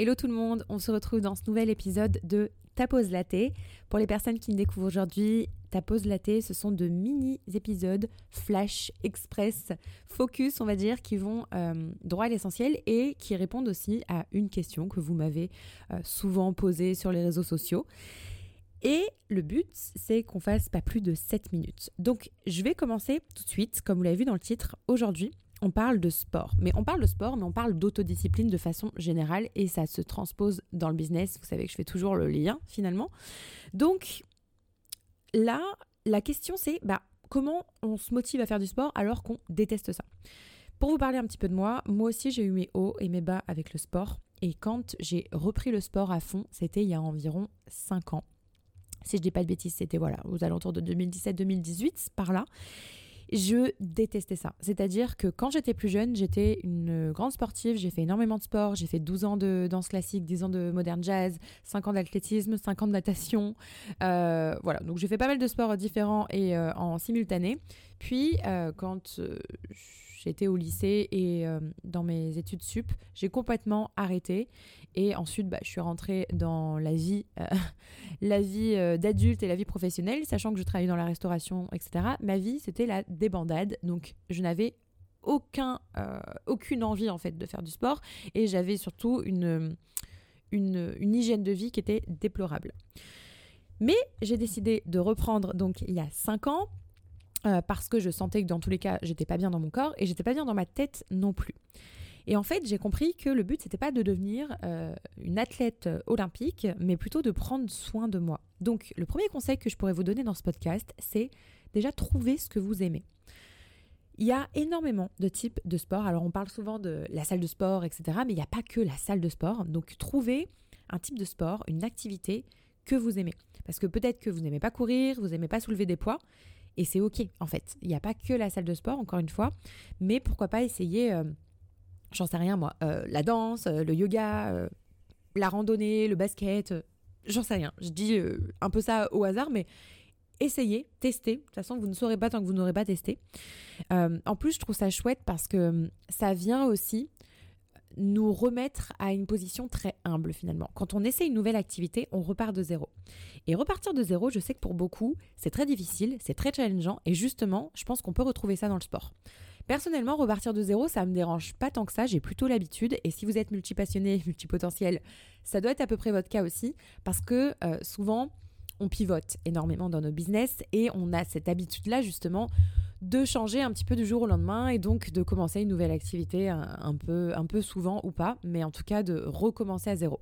Hello tout le monde, on se retrouve dans ce nouvel épisode de Ta pause latte. Pour les personnes qui me découvrent aujourd'hui, Ta pause latte, ce sont de mini épisodes flash, express, focus, on va dire, qui vont euh, droit à l'essentiel et qui répondent aussi à une question que vous m'avez euh, souvent posée sur les réseaux sociaux. Et le but, c'est qu'on fasse pas plus de 7 minutes. Donc, je vais commencer tout de suite, comme vous l'avez vu dans le titre, aujourd'hui on parle de sport. Mais on parle de sport, mais on parle d'autodiscipline de façon générale et ça se transpose dans le business. Vous savez que je fais toujours le lien finalement. Donc là, la question c'est bah, comment on se motive à faire du sport alors qu'on déteste ça? Pour vous parler un petit peu de moi, moi aussi j'ai eu mes hauts et mes bas avec le sport. Et quand j'ai repris le sport à fond, c'était il y a environ 5 ans. Si je dis pas de bêtises, c'était voilà, aux alentours de 2017-2018, par là. Je détestais ça. C'est-à-dire que quand j'étais plus jeune, j'étais une grande sportive, j'ai fait énormément de sport, j'ai fait 12 ans de danse classique, 10 ans de moderne jazz, 5 ans d'athlétisme, 5 ans de natation. Euh, voilà, donc j'ai fait pas mal de sports différents et euh, en simultané. Puis euh, quand j'étais au lycée et dans mes études sup, j'ai complètement arrêté. Et ensuite, bah, je suis rentrée dans la vie, la vie d'adulte et la vie professionnelle, sachant que je travaillais dans la restauration, etc. Ma vie, c'était la débandade. Donc, je n'avais aucun, aucune envie en fait de faire du sport et j'avais surtout une, une, une, hygiène de vie qui était déplorable. Mais j'ai décidé de reprendre donc il y a 5 ans euh, parce que je sentais que dans tous les cas, j'étais pas bien dans mon corps et j'étais pas bien dans ma tête non plus. Et en fait, j'ai compris que le but, c'était pas de devenir euh, une athlète euh, olympique, mais plutôt de prendre soin de moi. Donc, le premier conseil que je pourrais vous donner dans ce podcast, c'est déjà trouver ce que vous aimez. Il y a énormément de types de sport. Alors, on parle souvent de la salle de sport, etc., mais il n'y a pas que la salle de sport. Donc, trouvez un type de sport, une activité que vous aimez. Parce que peut-être que vous n'aimez pas courir, vous n'aimez pas soulever des poids, et c'est OK, en fait. Il n'y a pas que la salle de sport, encore une fois. Mais pourquoi pas essayer, euh, j'en sais rien moi, euh, la danse, euh, le yoga, la randonnée, le basket. j'en sais rien. Je dis un peu ça au hasard, mais essayez, testez. De toute façon, vous ne saurez pas tant que vous n'aurez pas testé. en plus, je trouve ça chouette parce que ça vient aussi nous remettre à une position très humble finalement. Quand on essaie une nouvelle activité, on repart de zéro. Et repartir de zéro, je sais que pour beaucoup, c'est très difficile, c'est très challengeant et justement, je pense qu'on peut retrouver ça dans le sport. Personnellement, repartir de zéro, ça me dérange pas tant que ça, j'ai plutôt l'habitude et si vous êtes multipassionné, multipotentiel, ça doit être à peu près votre cas aussi parce que euh, souvent, on pivote énormément dans nos business et on a cette habitude-là justement de changer un petit peu du jour au lendemain et donc de commencer une nouvelle activité un, peu, un peu souvent ou pas, mais en tout cas de recommencer à zéro.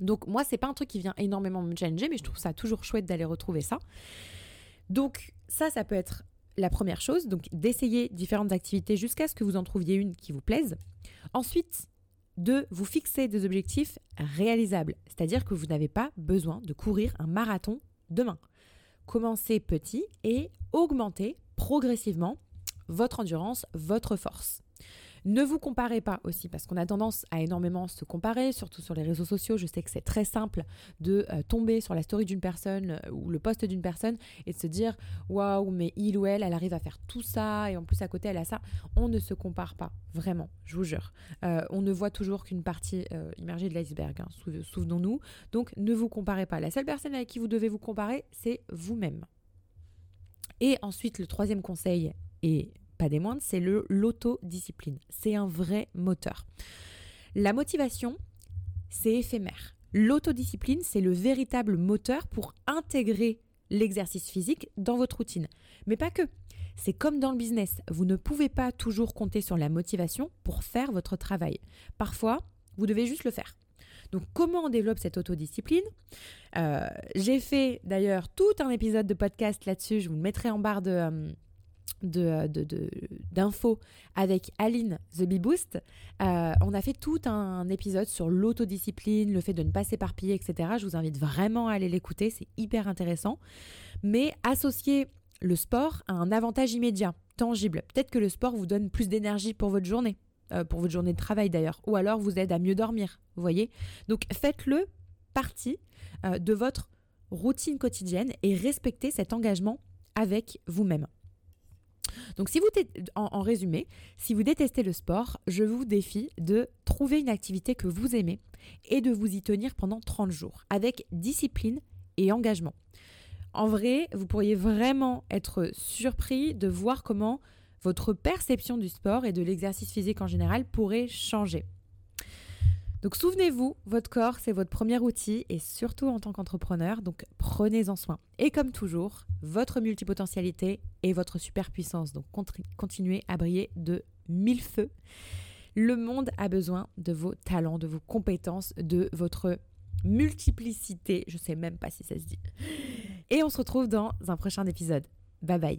Donc moi, c'est pas un truc qui vient énormément me challenger, mais je trouve ça toujours chouette d'aller retrouver ça. Donc ça, ça peut être la première chose, donc d'essayer différentes activités jusqu'à ce que vous en trouviez une qui vous plaise. Ensuite, de vous fixer des objectifs réalisables, c'est-à-dire que vous n'avez pas besoin de courir un marathon demain. Commencez petit et augmentez progressivement votre endurance, votre force. Ne vous comparez pas aussi parce qu'on a tendance à énormément se comparer, surtout sur les réseaux sociaux. Je sais que c'est très simple de euh, tomber sur la story d'une personne euh, ou le post d'une personne et de se dire waouh, mais il ou elle, elle arrive à faire tout ça et en plus à côté elle a ça. On ne se compare pas, vraiment, je vous jure. Euh, on ne voit toujours qu'une partie immergée de l'iceberg, hein, souvenons-nous. Donc ne vous comparez pas. La seule personne avec qui vous devez vous comparer, c'est vous-même. Et ensuite, le troisième conseil, et pas des moindres, c'est l'autodiscipline. C'est un vrai moteur. La motivation, c'est éphémère. L'autodiscipline, c'est le véritable moteur pour intégrer l'exercice physique dans votre routine. Mais pas que. C'est comme dans le business. Vous ne pouvez pas toujours compter sur la motivation pour faire votre travail. Parfois, vous devez juste le faire. Donc comment on développe cette autodiscipline? Euh, J'ai fait d'ailleurs tout un épisode de podcast là-dessus, je vous le mettrai en barre de... Euh, d'infos avec Aline The Bee Boost. Euh, on a fait tout un épisode sur l'autodiscipline, le fait de ne pas s'éparpiller, etc. Je vous invite vraiment à aller l'écouter, c'est hyper intéressant. Mais associer le sport à un avantage immédiat, tangible. Peut-être que le sport vous donne plus d'énergie pour votre journée. Euh, pour votre journée de travail d'ailleurs, ou alors vous aide à mieux dormir, vous voyez. Donc faites-le partie euh, de votre routine quotidienne et respectez cet engagement avec vous-même. Donc si vous en, résumé, si vous détestez le sport, je vous défie de trouver une activité que vous aimez et de vous y tenir pendant 30 jours avec discipline et engagement. En vrai, vous pourriez vraiment être surpris de voir comment votre perception du sport et de l'exercice physique en général pourrait changer. Donc souvenez-vous, votre corps, c'est votre premier outil et surtout en tant qu'entrepreneur, donc prenez-en soin. Et comme toujours, votre multipotentialité et votre superpuissance. Donc continuez à briller de mille feux. Le monde a besoin de vos talents, de vos compétences, de votre multiplicité. Je sais même pas si ça se dit. Et on se retrouve dans un prochain épisode. Bye bye.